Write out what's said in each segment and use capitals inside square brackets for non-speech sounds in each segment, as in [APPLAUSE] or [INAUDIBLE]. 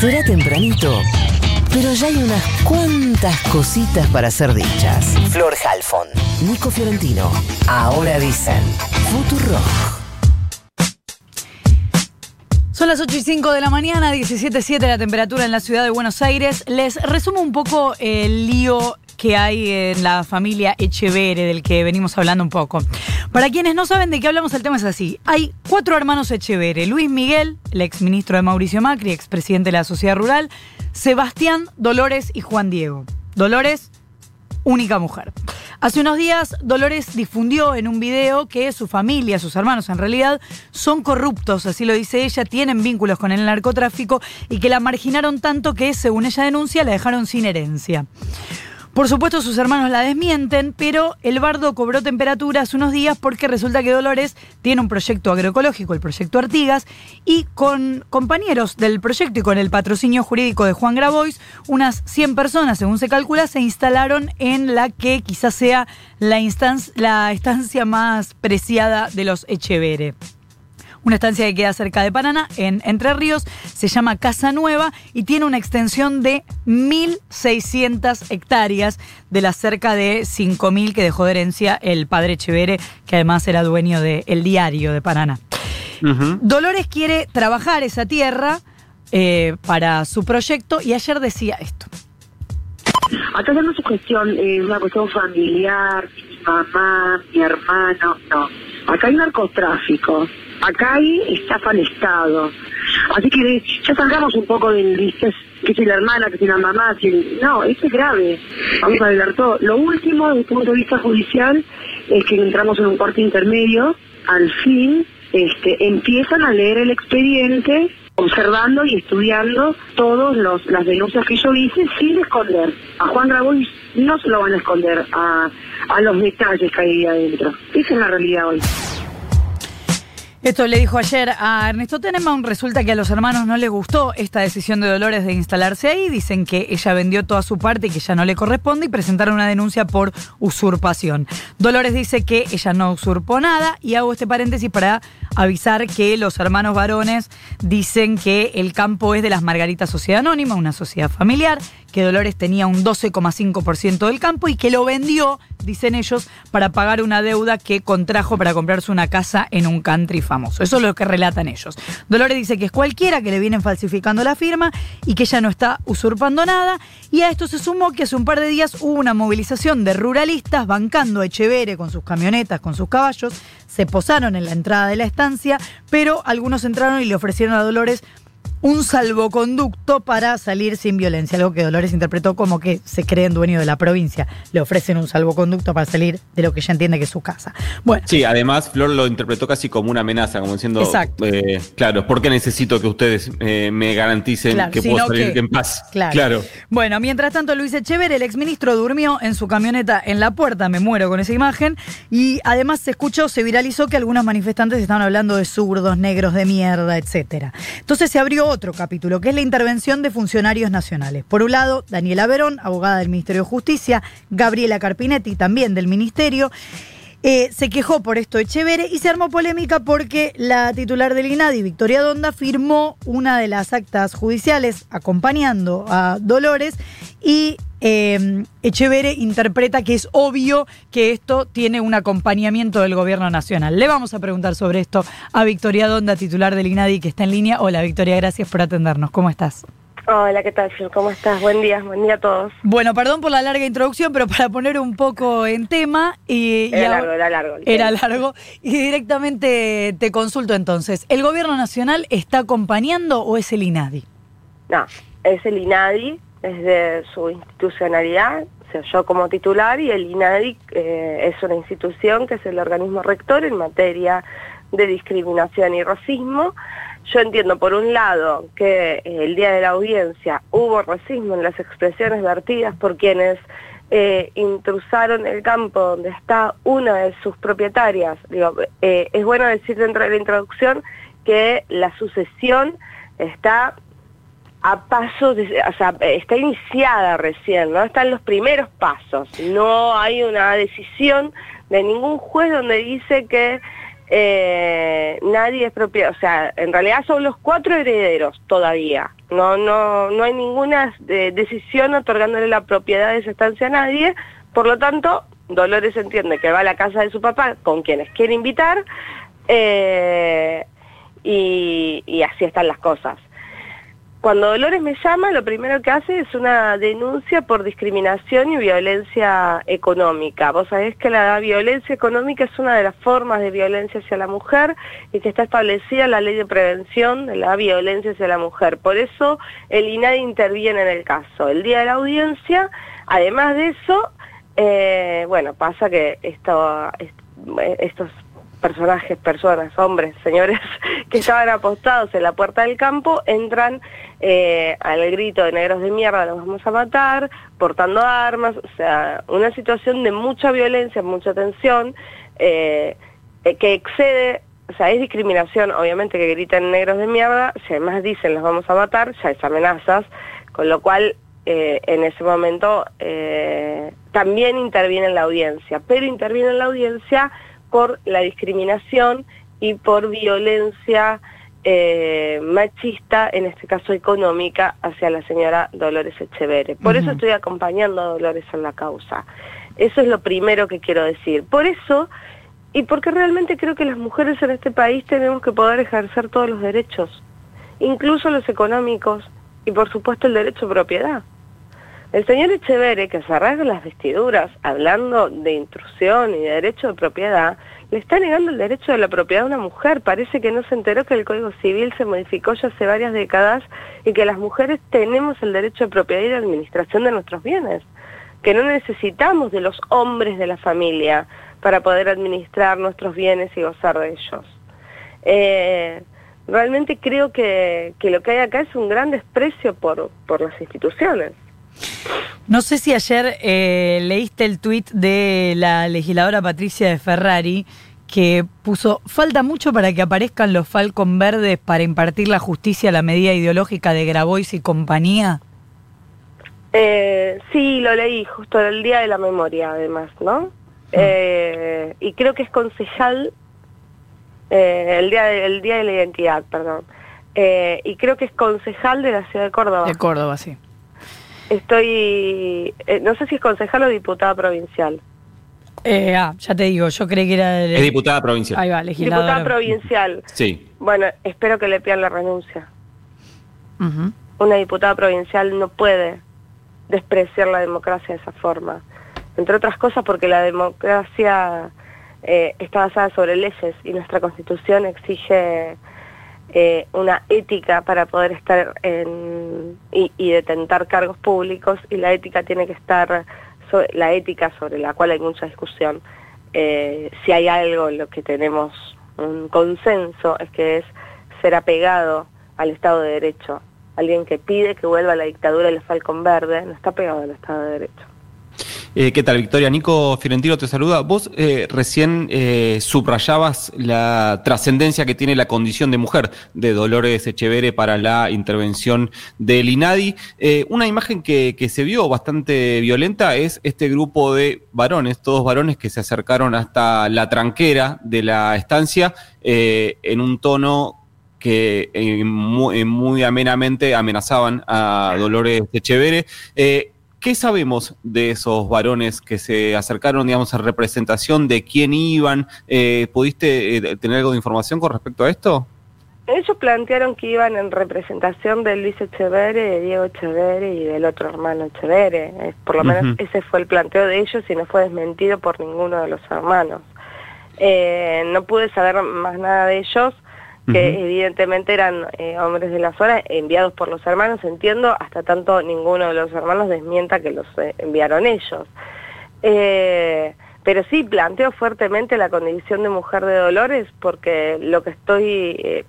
Será tempranito, pero ya hay unas cuantas cositas para ser dichas. Flor Halfon, Nico Fiorentino, ahora dicen Futurock. Son las 8 y 5 de la mañana, 17.7 la temperatura en la ciudad de Buenos Aires. Les resumo un poco el lío que hay en la familia Echevere, del que venimos hablando un poco. Para quienes no saben de qué hablamos, el tema es así. Hay cuatro hermanos Echevere. Luis Miguel, el exministro de Mauricio Macri, expresidente de la Sociedad Rural, Sebastián, Dolores y Juan Diego. Dolores, única mujer. Hace unos días, Dolores difundió en un video que su familia, sus hermanos en realidad, son corruptos, así lo dice ella, tienen vínculos con el narcotráfico y que la marginaron tanto que, según ella denuncia, la dejaron sin herencia. Por supuesto, sus hermanos la desmienten, pero el bardo cobró temperatura hace unos días porque resulta que Dolores tiene un proyecto agroecológico, el proyecto Artigas, y con compañeros del proyecto y con el patrocinio jurídico de Juan Grabois, unas 100 personas, según se calcula, se instalaron en la que quizás sea la, la estancia más preciada de los Echevere una estancia que queda cerca de Paraná, en Entre Ríos, se llama Casa Nueva y tiene una extensión de 1.600 hectáreas de las cerca de 5.000 que dejó de herencia el padre Chevere, que además era dueño del Diario de Paraná. Dolores quiere trabajar esa tierra eh, para su proyecto y ayer decía esto. Acá no es su cuestión, eh, una cuestión familiar, mi mamá, mi hermano, no. Acá hay narcotráfico acá hay estafa al Estado. Así que ya salgamos un poco del que si la hermana, que si la mamá, si no, eso es grave. Vamos a hablar todo. Lo último, desde el punto de vista judicial, es que entramos en un cuarto intermedio, al fin este, empiezan a leer el expediente observando y estudiando todas las denuncias que yo hice sin esconder. A Juan Grabois no se lo van a esconder a, a los detalles que hay ahí adentro. Esa es la realidad hoy. Esto le dijo ayer a Ernesto Tenenbaum. Resulta que a los hermanos no les gustó esta decisión de Dolores de instalarse ahí. Dicen que ella vendió toda su parte y que ya no le corresponde y presentaron una denuncia por usurpación. Dolores dice que ella no usurpó nada y hago este paréntesis para avisar que los hermanos varones dicen que el campo es de las Margaritas Sociedad Anónima, una sociedad familiar, que Dolores tenía un 12,5% del campo y que lo vendió, dicen ellos, para pagar una deuda que contrajo para comprarse una casa en un country famoso. Eso es lo que relatan ellos. Dolores dice que es cualquiera, que le vienen falsificando la firma y que ella no está usurpando nada. Y a esto se sumó que hace un par de días hubo una movilización de ruralistas bancando a Echevere con sus camionetas, con sus caballos. Se posaron en la entrada de la estancia, pero algunos entraron y le ofrecieron a Dolores un salvoconducto para salir sin violencia, algo que Dolores interpretó como que se creen dueño de la provincia. Le ofrecen un salvoconducto para salir de lo que ella entiende que es su casa. Bueno. Sí, además Flor lo interpretó casi como una amenaza, como diciendo, Exacto. Eh, claro, porque necesito que ustedes eh, me garanticen que puedo salir en paz. Claro. Bueno, mientras tanto, Luis Echever, el exministro, durmió en su camioneta en la puerta, me muero con esa imagen, y además se escuchó, se viralizó que algunos manifestantes estaban hablando de zurdos, negros de mierda, etcétera. Entonces se abrió otro capítulo, que es la intervención de funcionarios nacionales. Por un lado, Daniela Verón, abogada del Ministerio de Justicia, Gabriela Carpinetti, también del Ministerio. Eh, se quejó por esto Echevere y se armó polémica porque la titular del INADI, Victoria Donda, firmó una de las actas judiciales acompañando a Dolores y eh, interpreta que es obvio que esto tiene un acompañamiento del gobierno nacional. Le vamos a preguntar sobre esto a Victoria Donda, titular del INADI, que está en línea. Hola Victoria, gracias por atendernos. ¿Cómo estás? Hola, ¿qué tal, ¿Cómo estás? Buen día, buen día a todos. Bueno, perdón por la larga introducción, pero para poner un poco en tema. Y, era largo, era largo. Era largo. Y directamente te consulto entonces. ¿El gobierno nacional está acompañando o es el INADI? No, es el INADI desde su institucionalidad, o sea, yo como titular y el INADI eh, es una institución que es el organismo rector en materia de discriminación y racismo. Yo entiendo, por un lado, que eh, el día de la audiencia hubo racismo en las expresiones vertidas por quienes eh, intrusaron el campo donde está una de sus propietarias. Digo, es bueno decir dentro de la introducción que la sucesión está a pasos, o sea, está iniciada recién, ¿no? Están los primeros pasos. No hay una decisión de ningún juez donde dice que eh, nadie es propiedad, o sea, en realidad son los cuatro herederos todavía. No, no, no hay ninguna decisión otorgándole la propiedad de esa estancia a nadie. Por lo tanto, Dolores entiende que va a la casa de su papá con quienes quiere invitar eh, y así están las cosas. Cuando Dolores me llama, lo primero que hace es una denuncia por discriminación y violencia económica. Vos sabés que la violencia económica es una de las formas de violencia hacia la mujer y que está establecida la ley de prevención de la violencia hacia la mujer. Por eso el INADI interviene en el caso. El día de la audiencia, además de eso, eh, bueno, pasa que esto, estos personajes, personas, hombres, señores [LAUGHS] que estaban apostados en la puerta del campo, entran eh, al grito de negros de mierda, los vamos a matar, portando armas, o sea, una situación de mucha violencia, mucha tensión, eh, eh, que excede, o sea, es discriminación, obviamente que gritan negros de mierda, si además dicen los vamos a matar, ya es amenazas, con lo cual en ese momento también interviene en la audiencia, pero interviene en la audiencia por la discriminación y por violencia eh, machista, en este caso económica, hacia la señora Dolores Echevere. Por eso estoy acompañando a Dolores en la causa. Eso es lo primero que quiero decir. Por eso, y porque realmente creo que las mujeres en este país tenemos que poder ejercer todos los derechos, incluso los económicos y por supuesto el derecho a propiedad. El señor Echevere, que se rasga las vestiduras hablando de intrusión y de derecho de propiedad, le está negando el derecho de la propiedad a una mujer. Parece que no se enteró que el Código Civil se modificó ya hace varias décadas y que las mujeres tenemos el derecho de propiedad y de administración de nuestros bienes, que no necesitamos de los hombres de la familia para poder administrar nuestros bienes y gozar de ellos. Eh, realmente creo que, lo que hay acá es un gran desprecio por las instituciones. No sé si ayer eh, leíste el tuit de la legisladora Patricia de Ferrari que puso, falta mucho para que aparezcan los Falcon Verdes para impartir la justicia a la medida ideológica de Grabois y compañía. Eh, sí, lo leí justo el día de la memoria, además, ¿no? Ah. Eh, y creo que es concejal, el, día de, el día de la identidad, perdón. y creo que es concejal de la ciudad de Córdoba. De Córdoba, sí. Estoy, eh, no sé si es concejal o diputada provincial. Eh, ah, ya te digo, yo creí que era... Es diputada provincial. Ahí va, legisladora. Diputada provincial. Sí. Bueno, espero que le pidan la renuncia. Una diputada provincial no puede despreciar la democracia de esa forma. Entre otras cosas porque la democracia eh, está basada sobre leyes y nuestra constitución exige eh, una ética para poder estar en, y, detentar cargos públicos y la ética tiene que estar, la ética sobre la cual hay mucha discusión, eh, si hay algo en lo que tenemos un consenso es que es ser apegado al Estado de Derecho. Alguien que pide que vuelva a la dictadura del Falcón Verde no está pegado al Estado de Derecho. Eh, ¿Qué tal, Victoria? Nico Fiorentino te saluda. Vos eh, recién eh, subrayabas la trascendencia que tiene la condición de mujer de Dolores Echevere para la intervención del INADI. una imagen que, se vio bastante violenta es este grupo de varones, todos varones que se acercaron hasta la tranquera de la estancia en un tono que muy, muy, amenamente amenazaban a Dolores Echevere. ¿Qué sabemos de esos varones que se acercaron, digamos, a representación de quién iban? Eh, ¿Pudiste eh, tener algo de información con respecto a esto? Ellos plantearon que iban en representación de Luis Echevere, de Diego Echevere y del otro hermano Echevere. por lo menos ese fue el planteo de ellos y no fue desmentido por ninguno de los hermanos. Eh, no pude saber más nada de ellos que evidentemente eran eh, hombres de la zona enviados por los hermanos, entiendo, hasta tanto ninguno de los hermanos desmienta que los eh, enviaron ellos. Eh, pero sí planteo fuertemente la condición de mujer de Dolores porque lo que estoy,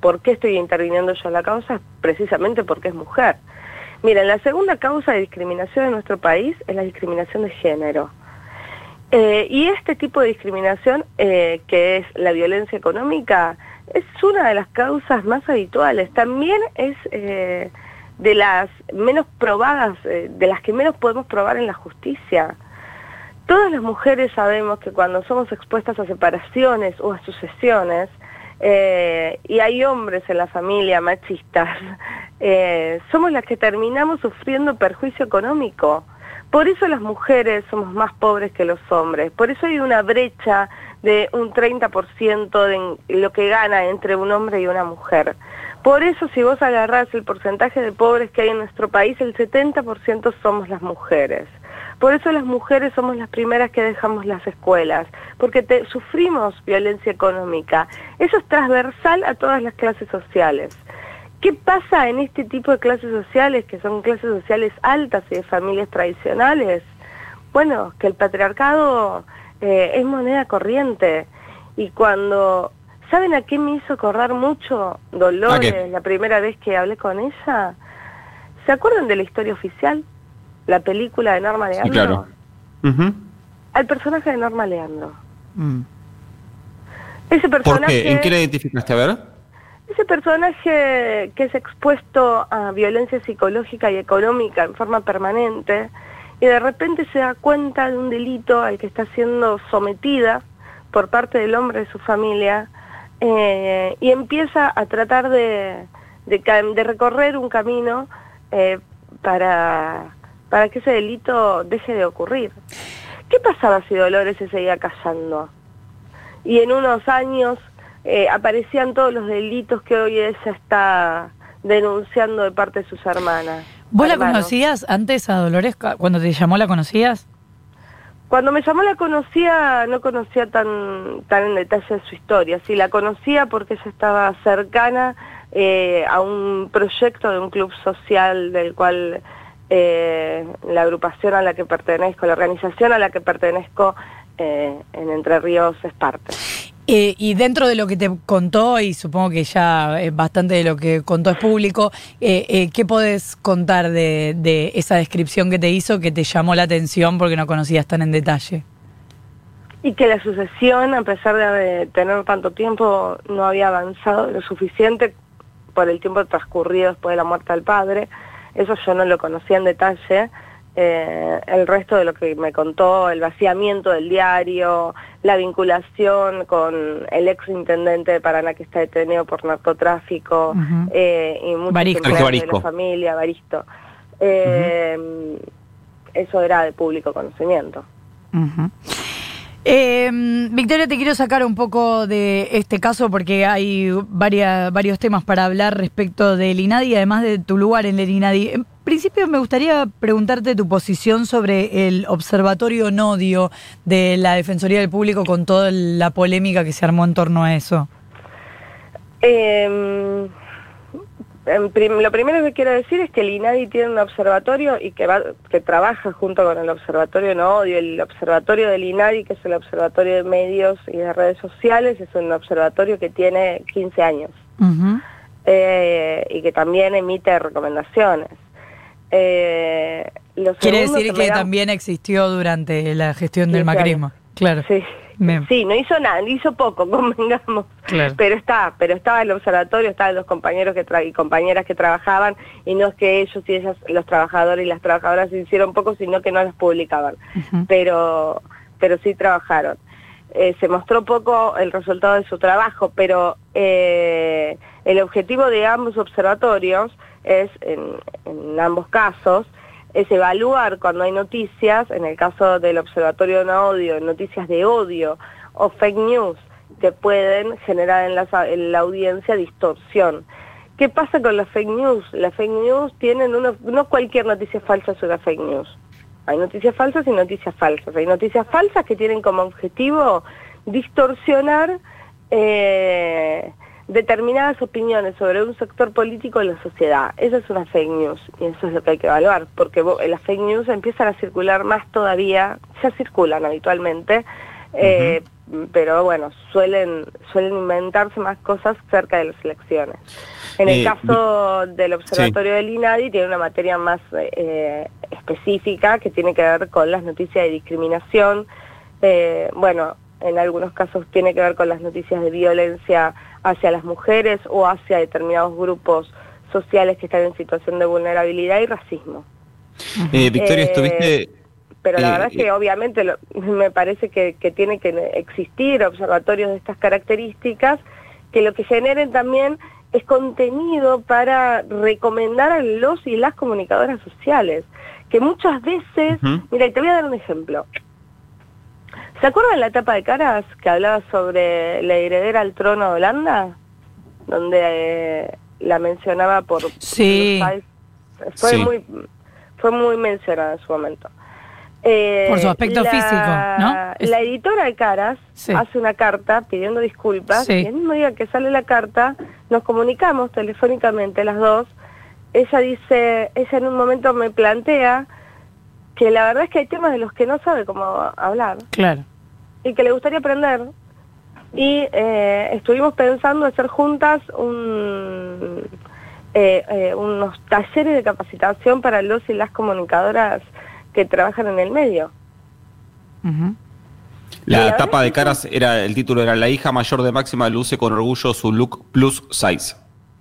¿por qué estoy interviniendo yo en la causa? Precisamente porque es mujer. Miren, la segunda causa de discriminación en nuestro país es la discriminación de género. y este tipo de discriminación, que es la violencia económica, es una de las causas más habituales. También es eh, de las menos probadas, eh, de las que menos podemos probar en la justicia. Todas las mujeres sabemos que cuando somos expuestas a separaciones o a sucesiones, eh, y hay hombres en la familia machistas, [LAUGHS] somos las que terminamos sufriendo perjuicio económico. Por eso las mujeres somos más pobres que los hombres, por eso hay una brecha de un 30% de lo que gana entre un hombre y una mujer. Por eso si vos agarrás el porcentaje de pobres que hay en nuestro país, el 70% somos las mujeres. Por eso las mujeres somos las primeras que dejamos las escuelas, porque te, sufrimos violencia económica. Eso es transversal a todas las clases sociales. ¿Qué pasa en este tipo de clases sociales, que son clases sociales altas y de familias tradicionales? Bueno, que el patriarcado eh, es moneda corriente. Y cuando ¿Saben a qué me hizo acordar mucho Dolores la primera vez que hablé con ella? ¿Se acuerdan de la historia oficial? La película de Norma Leandro. claro. Al personaje de Norma Leandro. Mm. Ese personaje, ¿En qué la identificaste? A ver. Ese personaje que es expuesto a violencia psicológica y económica en forma permanente y de repente se da cuenta de un delito al que está siendo sometida por parte del hombre de su familia eh, y empieza a tratar de, de, recorrer un camino eh, para, para que ese delito deje de ocurrir. ¿Qué pasaba si Dolores se seguía casando? Y en unos años eh, aparecían todos los delitos que hoy ella está denunciando de parte de sus hermanas. ¿Vos la conocías antes a Dolores? Cuando te llamó la conocías? Cuando me llamó la conocía, no conocía tan, tan en detalle su historia, sí, la conocía porque ella estaba cercana eh, a un proyecto de un club social del cual eh, la agrupación a la que pertenezco, la organización a la que pertenezco eh, en Entre Ríos es parte. Eh, y dentro de lo que te contó, y supongo que ya bastante de lo que contó es público, eh, eh, ¿qué podés contar de, de, esa descripción que te hizo que te llamó la atención porque no conocías tan en detalle? Y que la sucesión, a pesar de tener tanto tiempo, no había avanzado lo suficiente por el tiempo transcurrido después de la muerte del padre. Eso yo no lo conocía en detalle. Eh, el resto de lo que me contó, el vaciamiento del diario, la vinculación con el ex intendente de Paraná que está detenido por narcotráfico eh, y muchos de la familia, Baristo. Eh, eso era de público conocimiento. Victoria, te quiero sacar un poco de este caso porque hay varias, varios temas para hablar respecto del INADI, además de tu lugar en el INADI principio me gustaría preguntarte tu posición sobre el observatorio Nodio de la Defensoría del Público con toda la polémica que se armó en torno a eso. Em, lo primero que quiero decir es que el INADI tiene un observatorio y que, que trabaja junto con el observatorio Nodio, el observatorio del INADI, que es el observatorio de medios y de redes sociales, es un observatorio que tiene 15 años. Eh, y que también emite recomendaciones. Eh, Quiere decir que, también existió durante la gestión del macrismo. Claro. Sí. Sí, no hizo nada, hizo poco, [LAUGHS] convengamos. Pero está, pero estaba el observatorio, estaban los compañeros que y compañeras que trabajaban, y no es que ellos y ellas, los trabajadores y las trabajadoras hicieron poco, sino que no las publicaban. Pero, pero sí trabajaron. Eh, se mostró poco el resultado de su trabajo, pero eh, el objetivo de ambos observatorios es, en, ambos casos, es evaluar cuando hay noticias, en el caso del Observatorio de no Odio, noticias de odio o fake news que pueden generar en la, en la audiencia distorsión. ¿Qué pasa con las fake news? Las fake news tienen uno, no cualquier noticia falsa es una fake news. Hay noticias falsas y noticias falsas. Hay noticias falsas que tienen como objetivo distorsionar eh, determinadas opiniones sobre un sector político en la sociedad. Esa es una fake news y eso es lo que hay que evaluar, porque las fake news empiezan a circular más todavía, ya circulan habitualmente, eh, pero bueno, suelen, suelen inventarse más cosas cerca de las elecciones. En el eh, caso del observatorio del INADI tiene una materia más eh, específica que tiene que ver con las noticias de discriminación, bueno, en algunos casos tiene que ver con las noticias de violencia hacia las mujeres o hacia determinados grupos sociales que están en situación de vulnerabilidad y racismo. Eh, Victoria, estuviste... pero la Eh, verdad es que eh. obviamente lo- [LAUGHS] me parece que, que tiene que existir observatorios de estas características que lo que generen también es contenido para recomendar a los y las comunicadoras sociales, que muchas veces, Ujú. mira, y te voy a dar un ejemplo. ¿Se acuerdan la etapa de Caras que hablaba sobre la heredera al trono de Holanda? Donde eh, la mencionaba por... Sí. Fue Sí. muy fue muy mencionada en su momento. Eh, Por su aspecto físico, ¿no? Es- La editora de Caras Sí. hace una carta pidiendo disculpas Sí. y el mismo día que sale la carta nos comunicamos telefónicamente las dos. Ella dice, ella en un momento me plantea que la verdad es que hay temas de los que no sabe cómo hablar Claro. Y que le gustaría aprender. Y eh, estuvimos pensando hacer juntas un, eh, eh, unos talleres de capacitación para los y las comunicadoras que trabajan en el medio. La tapa de caras era, el título era La hija mayor de Máxima luce con orgullo su look plus size.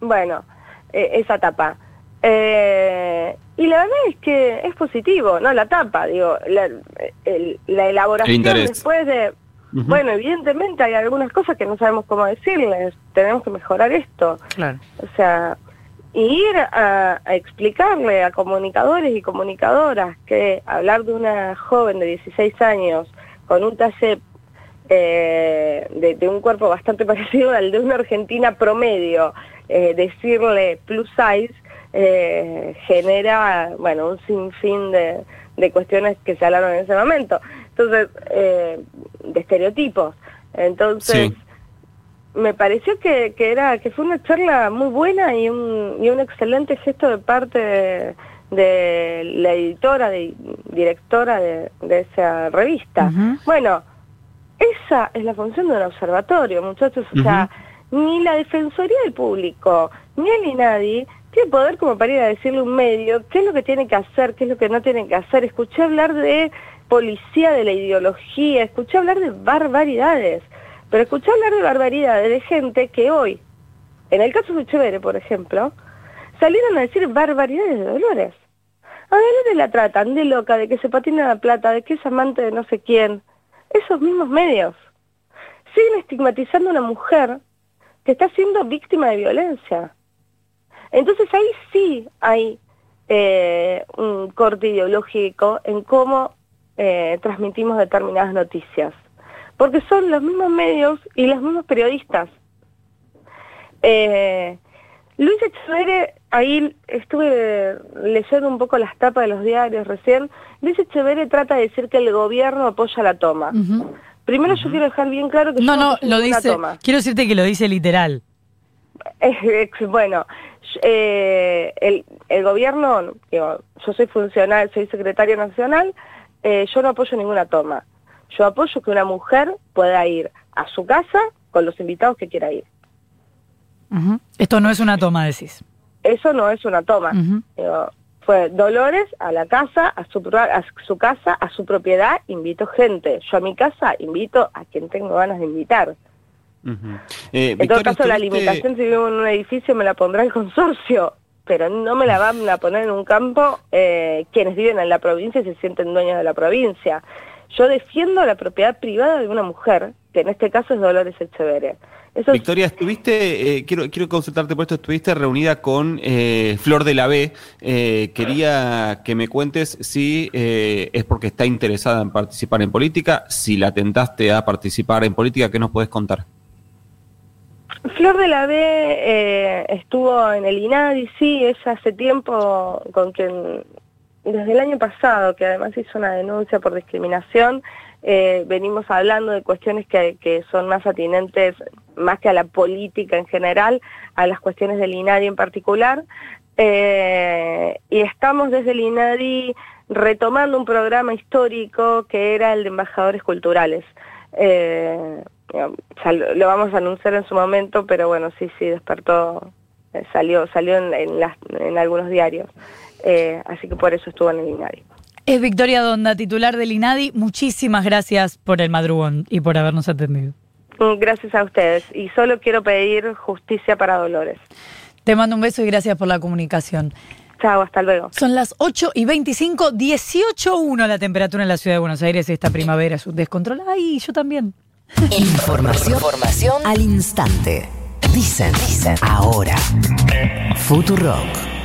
Bueno, eh, esa tapa. Eh, y la verdad es que es positivo, ¿no? La tapa, digo, la, el- la elaboración El después de... Bueno, evidentemente hay algunas cosas que no sabemos cómo decirles, tenemos que mejorar esto. Claro. O sea, ir a, a explicarle a comunicadores y comunicadoras que hablar de una joven de 16 años con un talle eh, de, de un cuerpo bastante [LAUGHS] parecido al de una argentina promedio, eh, decirle plus size, eh, genera, bueno, un sinfín de, de cuestiones que se hablaron en ese momento. Entonces, eh, de estereotipos. Entonces, Sí. me pareció que, que era que fue una charla muy buena y un, y un excelente gesto de parte de, de la editora, de, directora de, de esa revista. Bueno, esa es la función de un observatorio, muchachos. O sea, ni la Defensoría del Público, ni el INADI tiene poder como para ir a decirle un medio qué es lo que tiene que hacer, qué es lo que no tiene que hacer. Escuché hablar de policía, de la ideología, escuché hablar de barbaridades, pero escuché hablar de barbaridades de gente que hoy, en el caso de Chevere, por ejemplo, salieron a decir barbaridades de Dolores. A Dolores la tratan de loca, de que se patina la plata, de que es amante de no sé quién. Esos mismos medios siguen estigmatizando a una mujer que está siendo víctima de violencia. Entonces ahí sí hay eh, un corte ideológico en cómo eh, transmitimos determinadas noticias. Porque son los mismos medios y los mismos periodistas. Eh, Luis Echeverre, ahí estuve leyendo un poco las tapas de los diarios recién, Luis Echeverre trata de decir que el gobierno apoya la toma. Primero yo quiero dejar bien claro que No, yo no, lo dice. toma. Quiero decirte que lo dice literal. [LAUGHS] Bueno, eh, el, el gobierno, digo, yo soy funcional, soy secretario nacional, eh, yo no apoyo ninguna toma. Yo apoyo que una mujer pueda ir a su casa con los invitados que quiera ir. Esto no es una toma, decís. Eso no es una toma. Digo, fue Dolores a la casa, a su, a su casa, a su propiedad, invito gente. Yo a mi casa invito a quien tengo ganas de invitar. Eh, En todo caso, la limitación si vivo en un edificio me la pondrá el consorcio, pero no me la van a poner en un campo eh, quienes viven en la provincia y se sienten dueños de la provincia. Yo defiendo la propiedad privada de una mujer, que en este caso es Dolores. Eso es- Victoria, estuviste, eh, quiero, quiero consultarte por esto, estuviste reunida con eh, Flor de la B. Eh, quería que me cuentes si eh, es porque está interesada en participar en política, si la tentaste a participar en política, ¿qué nos puedes contar? Flor de la B eh, estuvo en el INADI, sí, ella hace tiempo con quien, desde el año pasado, que además hizo una denuncia por discriminación, eh, venimos hablando de cuestiones que, que son más atinentes, más que a la política en general, a las cuestiones del INADI en particular. Eh, y estamos desde el INADI retomando un programa histórico que era el de embajadores culturales. Eh, ya lo, lo vamos a anunciar en su momento, pero bueno, sí, sí, despertó, eh, salió, salió en, en las- en algunos diarios. Eh, así que por eso estuvo en el INADI. Es Victoria Donda, titular del INADI. Muchísimas gracias por el madrugón y por habernos atendido. Mm, Gracias a ustedes. Y solo quiero pedir justicia para Dolores. Te mando un beso y gracias por la comunicación. Chao, hasta luego. Son las 8 y 25, 18.1 la temperatura en la ciudad de Buenos Aires esta primavera es un descontrol. Ay, yo también. Información, información al instante. Dicen, dicen, ahora. Futurock.